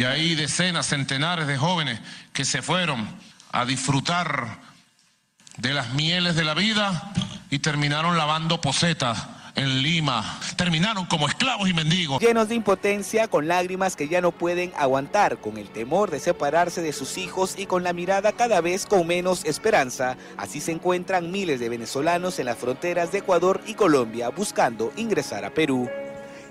y hay decenas, centenares de jóvenes que se fueron a disfrutar de las mieles de la vida y terminaron lavando posetas en Lima. Terminaron como esclavos y mendigos. Llenos de impotencia, con lágrimas que ya no pueden aguantar, con el temor de separarse de sus hijos y con la mirada cada vez con menos esperanza. Así se encuentran miles de venezolanos en las fronteras de Ecuador y Colombia buscando ingresar a Perú.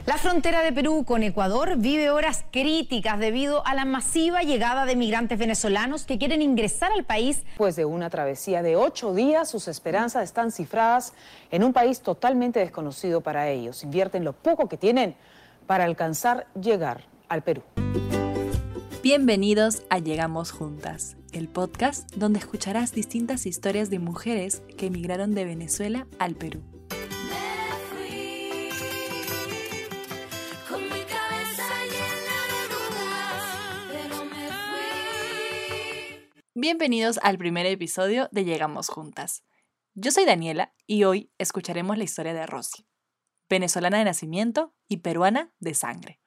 La frontera de Perú con Ecuador vive horas críticas debido a la masiva llegada de migrantes venezolanos que quieren ingresar al país. Después de una travesía de ocho días, sus esperanzas están cifradas en un país totalmente desconocido para ellos. Invierten lo poco que tienen para alcanzar llegar al Perú. Bienvenidos a Llegamos Juntas, el podcast donde escucharás distintas historias de mujeres que emigraron de Venezuela al Perú. Bienvenidos al primer episodio de Llegamos Juntas. Yo soy Daniela y hoy escucharemos la historia de Rosy, venezolana de nacimiento y peruana de sangre.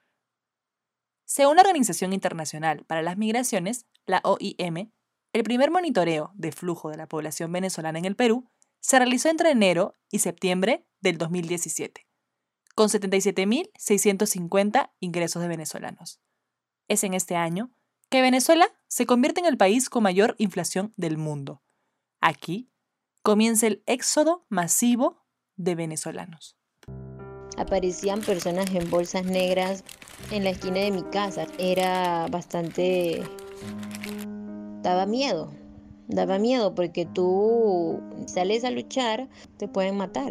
Según la Organización Internacional para las Migraciones, la OIM, el primer monitoreo de flujo de la población venezolana en el Perú se realizó entre enero y septiembre del 2017, con 77.650 ingresos de venezolanos. Es en este año que Venezuela se convierte en el país con mayor inflación del mundo. Aquí comienza el éxodo masivo de venezolanos. Aparecían personas en bolsas negras en la esquina de mi casa. Era bastante... daba miedo. Daba miedo porque tú sales a luchar, te pueden matar.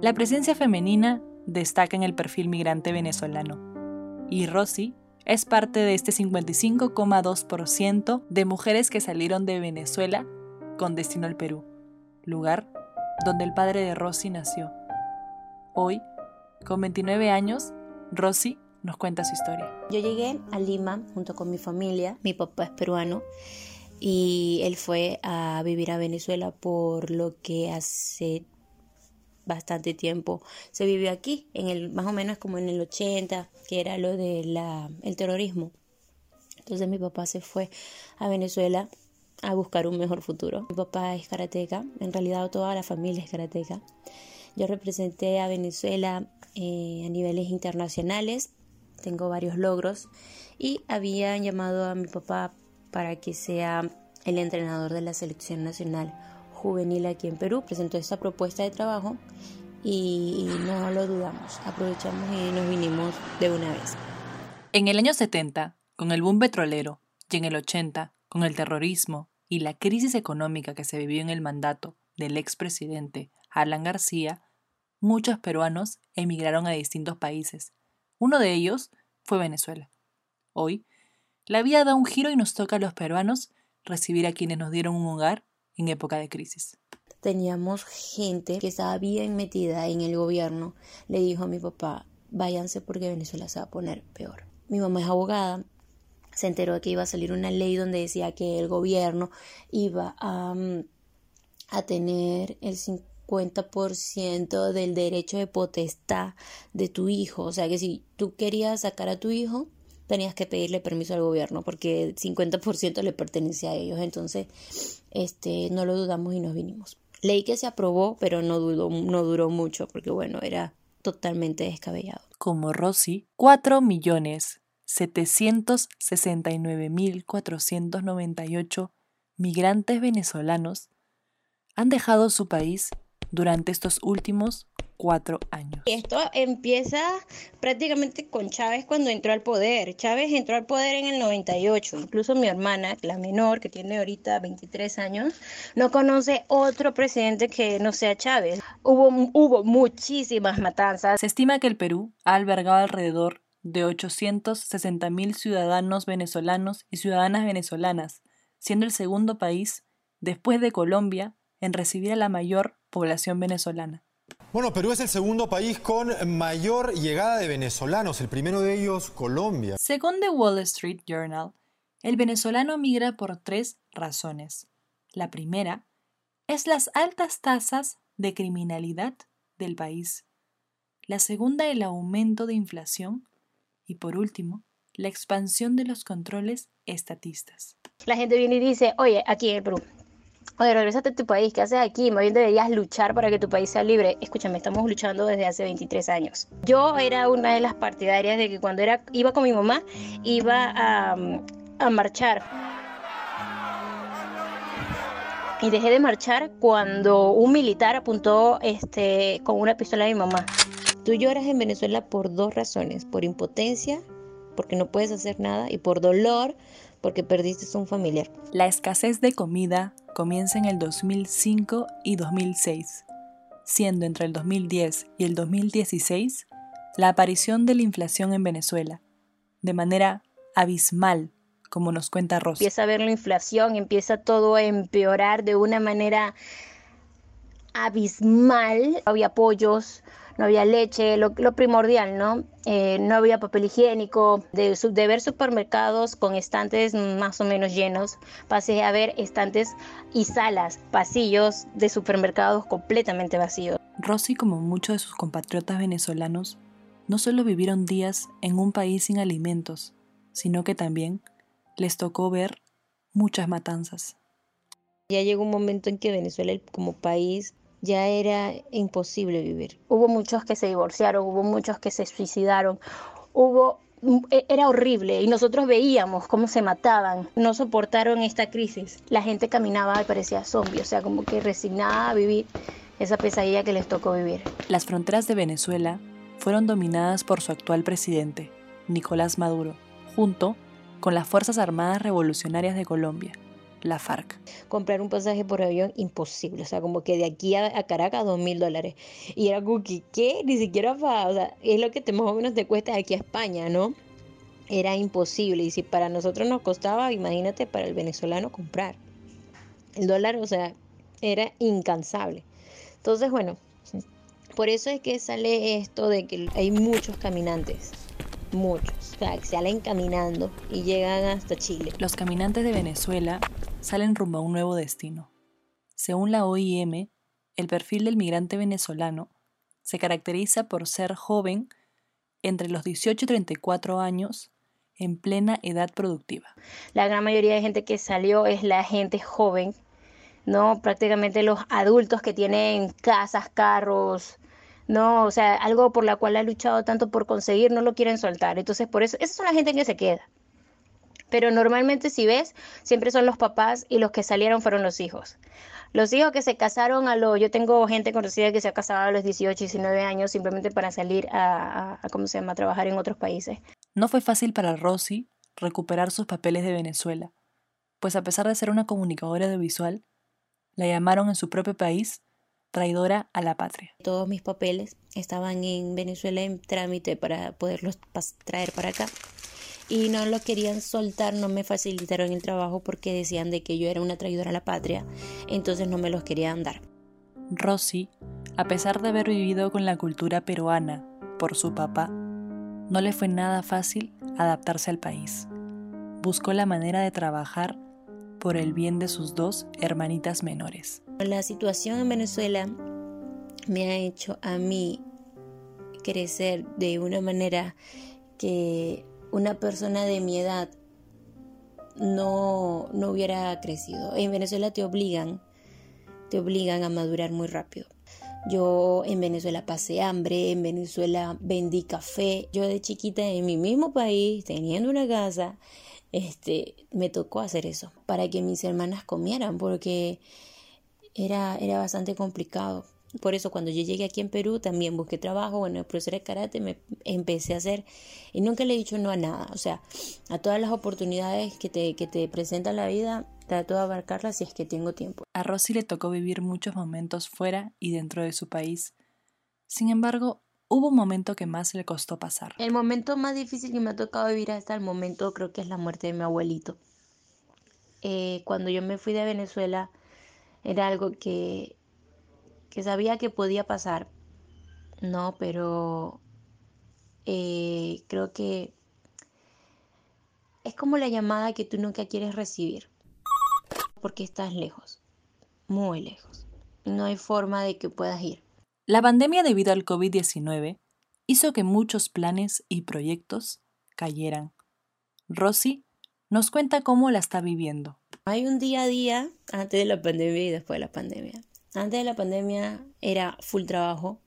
La presencia femenina destaca en el perfil migrante venezolano. Y Rosy es parte de este 55,2% de mujeres que salieron de Venezuela con destino al Perú, lugar donde el padre de Rosy nació. Hoy, con 29 años, Rosy nos cuenta su historia. Yo llegué a Lima junto con mi familia, mi papá es peruano y él fue a vivir a Venezuela por lo que hace bastante tiempo se vivió aquí, en el más o menos como en el 80, que era lo del el terrorismo. Entonces mi papá se fue a Venezuela a buscar un mejor futuro. Mi papá es karateca, en realidad toda la familia es karateca. Yo representé a Venezuela eh, a niveles internacionales, tengo varios logros y habían llamado a mi papá para que sea el entrenador de la selección nacional juvenil aquí en Perú, presentó esta propuesta de trabajo y no lo dudamos, aprovechamos y nos vinimos de una vez. En el año 70, con el boom petrolero, y en el 80, con el terrorismo y la crisis económica que se vivió en el mandato del expresidente Alan García, muchos peruanos emigraron a distintos países. Uno de ellos fue Venezuela. Hoy, la vida da un giro y nos toca a los peruanos recibir a quienes nos dieron un hogar en época de crisis. Teníamos gente que estaba bien metida en el gobierno. Le dijo a mi papá, váyanse porque Venezuela se va a poner peor. Mi mamá es abogada, se enteró de que iba a salir una ley donde decía que el gobierno iba a, mm, a tener el 50% del derecho de potestad de tu hijo. O sea que si tú querías sacar a tu hijo, tenías que pedirle permiso al gobierno porque el 50% le pertenecía a ellos. Entonces, este, no lo dudamos y nos vinimos. Ley que se aprobó, pero no, dudó, no duró mucho porque, bueno, era totalmente descabellado. Como Rosy, 4.769.498 migrantes venezolanos han dejado su país durante estos últimos cuatro años. Esto empieza prácticamente con Chávez cuando entró al poder. Chávez entró al poder en el 98. Incluso mi hermana, la menor, que tiene ahorita 23 años, no conoce otro presidente que no sea Chávez. Hubo, hubo muchísimas matanzas. Se estima que el Perú ha albergado alrededor de 860 mil ciudadanos venezolanos y ciudadanas venezolanas, siendo el segundo país, después de Colombia, en recibir a la mayor población venezolana. Bueno, Perú es el segundo país con mayor llegada de venezolanos, el primero de ellos Colombia. Según The Wall Street Journal, el venezolano migra por tres razones. La primera es las altas tasas de criminalidad del país. La segunda, el aumento de inflación. Y por último, la expansión de los controles estatistas. La gente viene y dice, oye, aquí en el Perú, oye, regresate a tu país, ¿qué haces aquí? Más bien deberías luchar para que tu país sea libre. Escúchame, estamos luchando desde hace 23 años. Yo era una de las partidarias de que cuando era, iba con mi mamá, iba a, a marchar. Y dejé de marchar cuando un militar apuntó este, con una pistola a mi mamá. Tú lloras en Venezuela por dos razones, por impotencia, porque no puedes hacer nada, y por dolor, porque perdiste a un familiar. La escasez de comida comienza en el 2005 y 2006, siendo entre el 2010 y el 2016 la aparición de la inflación en Venezuela, de manera abismal, como nos cuenta Rosa. Empieza a ver la inflación, empieza todo a empeorar de una manera abismal. Había apoyos, no había leche, lo, primordial, ¿no? Eh, no había papel higiénico, de, de, ver supermercados con estantes más o menos llenos, pasé a ver estantes y salas, pasillos de supermercados completamente vacíos. Rosy, como muchos de sus compatriotas venezolanos, no solo vivieron días en un país sin alimentos, sino que también les tocó ver muchas matanzas. Ya llegó un momento en que Venezuela como país ya era imposible vivir. Hubo muchos que se divorciaron, hubo muchos que se suicidaron, hubo e, era horrible y nosotros veíamos cómo se mataban, no soportaron esta crisis. La gente caminaba y parecía zombie, o sea, como que resignada a vivir esa pesadilla que les tocó vivir. Las fronteras de Venezuela fueron dominadas por su actual presidente, Nicolás Maduro, junto con las Fuerzas Armadas Revolucionarias de Colombia, la FARC. Comprar un pasaje por avión, imposible. O sea, como que de aquí a, Caracas, dos mil dólares. Y era como que, ¿qué? Ni siquiera para, o sea, es lo que te, más o menos te cuesta de aquí a España, ¿no? Era imposible. Y si para nosotros nos costaba, imagínate para el venezolano comprar. El dólar, o sea, era incansable. Entonces, bueno, por eso es que sale esto de que hay muchos caminantes muchos, o sea, que salen caminando y llegan hasta Chile. Los caminantes de Venezuela salen rumbo a un nuevo destino. Según la OIM, el perfil del migrante venezolano se caracteriza por ser joven entre los 18 y 34 años en plena edad productiva. La gran mayoría de gente que salió es la gente joven, ¿no? Prácticamente los adultos que tienen casas, carros, no, o sea, algo por la cual ha luchado tanto por conseguir, no lo quieren soltar. Entonces, por eso, esa son la gente que se queda. Pero normalmente si ves, siempre son los papás y los que salieron fueron los hijos. Los hijos que se casaron a los, yo tengo gente conocida que se ha casado a los 18, 19 años simplemente para salir a, a, ¿cómo se llama?, a trabajar en otros países. No fue fácil para Rosy recuperar sus papeles de Venezuela, pues a pesar de ser una comunicadora audiovisual, la llamaron en su propio país traidora a la patria. Todos mis papeles estaban en Venezuela en trámite para poderlos traer para acá y no lo querían soltar, no me facilitaron el trabajo porque decían de que yo era una traidora a la patria, entonces no me los querían dar. Rosy, a pesar de haber vivido con la cultura peruana por su papá, no le fue nada fácil adaptarse al país. Buscó la manera de trabajar por el bien de sus dos hermanitas menores. La situación en Venezuela me ha hecho a mí crecer de una manera que una persona de mi edad no, no hubiera crecido. En Venezuela te obligan, te obligan a madurar muy rápido. Yo en Venezuela pasé hambre, en Venezuela vendí café. Yo de chiquita en mi mismo país, teniendo una casa, este, me tocó hacer eso para que mis hermanas comieran porque era, era bastante complicado. Por eso cuando yo llegué aquí en Perú también busqué trabajo, bueno, el profesor de karate me empecé a hacer y nunca le he dicho no a nada, o sea, a todas las oportunidades que te, que te presenta la vida, trato de abarcarlas si es que tengo tiempo. A Rosy le tocó vivir muchos momentos fuera y dentro de su país. Sin embargo, hubo un momento que más le costó pasar. El momento más difícil que me ha tocado vivir hasta el momento creo que es la muerte de mi abuelito. Eh, cuando yo me fui de Venezuela era algo que, que sabía que podía pasar, no, pero eh, creo que es como la llamada que tú nunca quieres recibir, porque estás lejos, muy lejos. No hay forma de que puedas ir. La pandemia debido al COVID-19 hizo que muchos planes y proyectos cayeran, Rosy nos cuenta cómo la está viviendo. Hay un día a día antes de la pandemia y después de la pandemia. Antes de la pandemia era full trabajo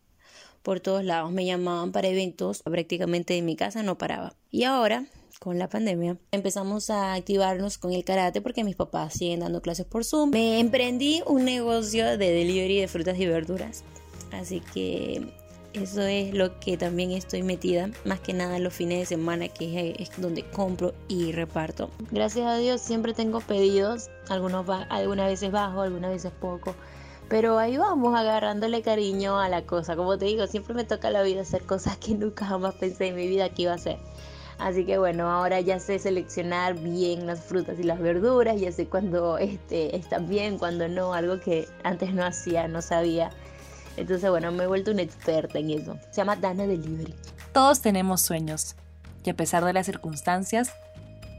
por todos lados. Me llamaban para eventos, prácticamente en mi casa no paraba. Y ahora, con la pandemia, empezamos a activarnos con el karate porque mis papás siguen dando clases por Zoom. Me emprendí un negocio de delivery de frutas y verduras. Así que eso es lo que también estoy metida, más que nada los fines de semana, que es, donde compro y reparto. Gracias a Dios siempre tengo pedidos, algunos algunas veces bajo, algunas veces poco. Pero ahí vamos agarrándole cariño a la cosa. Como te digo, siempre me toca la vida hacer cosas que nunca jamás pensé en mi vida que iba a hacer. Así que bueno, ahora ya sé seleccionar bien las frutas y las verduras, ya sé cuándo este, están bien, cuándo no, algo que antes no hacía, no sabía. Entonces, bueno, me he vuelto una experta en eso. Se llama Dana Delivery. Todos tenemos sueños. Y a pesar de las circunstancias,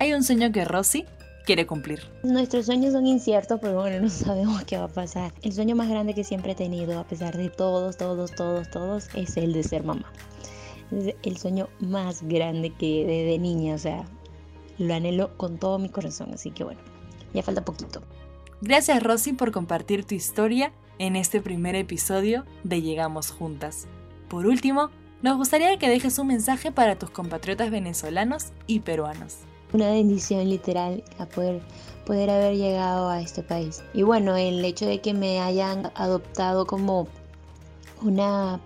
hay un sueño que Rosy quiere cumplir. Nuestros sueños son inciertos, pero bueno, no sabemos qué va a pasar. El sueño más grande que siempre he tenido, a pesar de todos, todos, todos, todos, es el de ser mamá. Es el sueño más grande que desde niña, o sea, lo anhelo con todo mi corazón, así que bueno, ya falta poquito. Gracias Rosy por compartir tu historia en este primer episodio de Llegamos Juntas. Por último, nos gustaría que dejes un mensaje para tus compatriotas venezolanos y peruanos. Una bendición literal a poder, poder haber llegado a este país. Y bueno, el hecho de que me hayan adoptado como una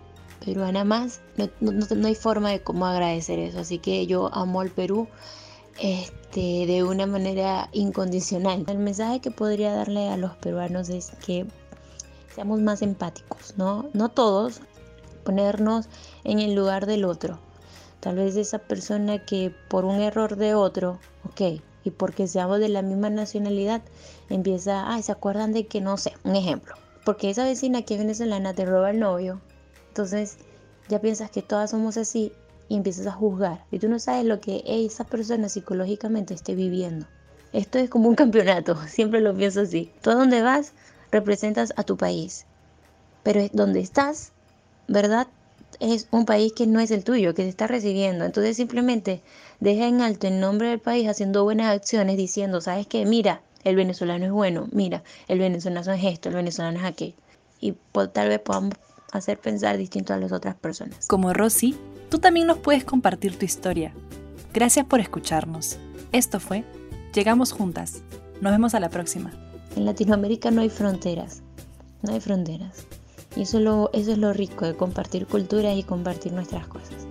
peruana más, no, no hay forma de cómo agradecer eso. Así que yo amo al Perú este, de una manera incondicional. El mensaje que podría darle a los peruanos es que seamos más empáticos, ¿no? No todos, ponernos en el lugar del otro. Tal vez esa persona que por un error de otro, ok, y porque seamos de la misma nacionalidad, empieza, ay, ¿se acuerdan de que no sé? Un ejemplo. Porque esa vecina que es venezolana te roba el novio, entonces ya piensas que todas somos así y empiezas a juzgar. Y tú no sabes lo que esa persona psicológicamente esté viviendo. Esto es como un campeonato, siempre lo pienso así. Tú a dónde vas, representas a tu país. Pero donde estás, ¿verdad? Es un país que no es el tuyo, que te está recibiendo. Entonces simplemente deja en alto el nombre del país haciendo buenas acciones, diciendo, ¿sabes qué? Mira, el venezolano es bueno, mira, el venezolano es esto, el venezolano es aquello. Y tal vez podamos hacer pensar distinto a las otras personas. Como Rosy, tú también nos puedes compartir tu historia. Gracias por escucharnos. Esto fue Llegamos Juntas. Nos vemos a la próxima. En Latinoamérica no hay fronteras, no hay fronteras. Y eso es lo, eso es lo rico de compartir culturas y compartir nuestras cosas.